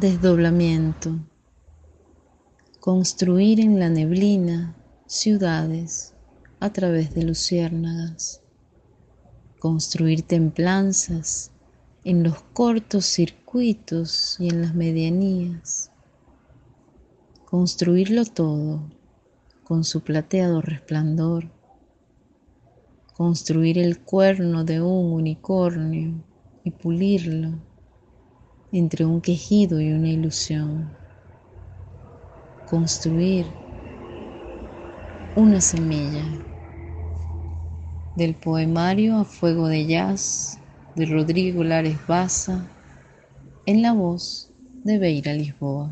Desdoblamiento. Construir en la neblina ciudades a través de luciérnagas. Construir templanzas en los cortos circuitos y en las medianías. Construirlo todo con su plateado resplandor. Construir el cuerno de un unicornio y pulirlo entre un quejido y una ilusión. Construir una semilla del poemario A Fuego de Jazz de Rodrigo Lares Baza en la voz de Beira Lisboa.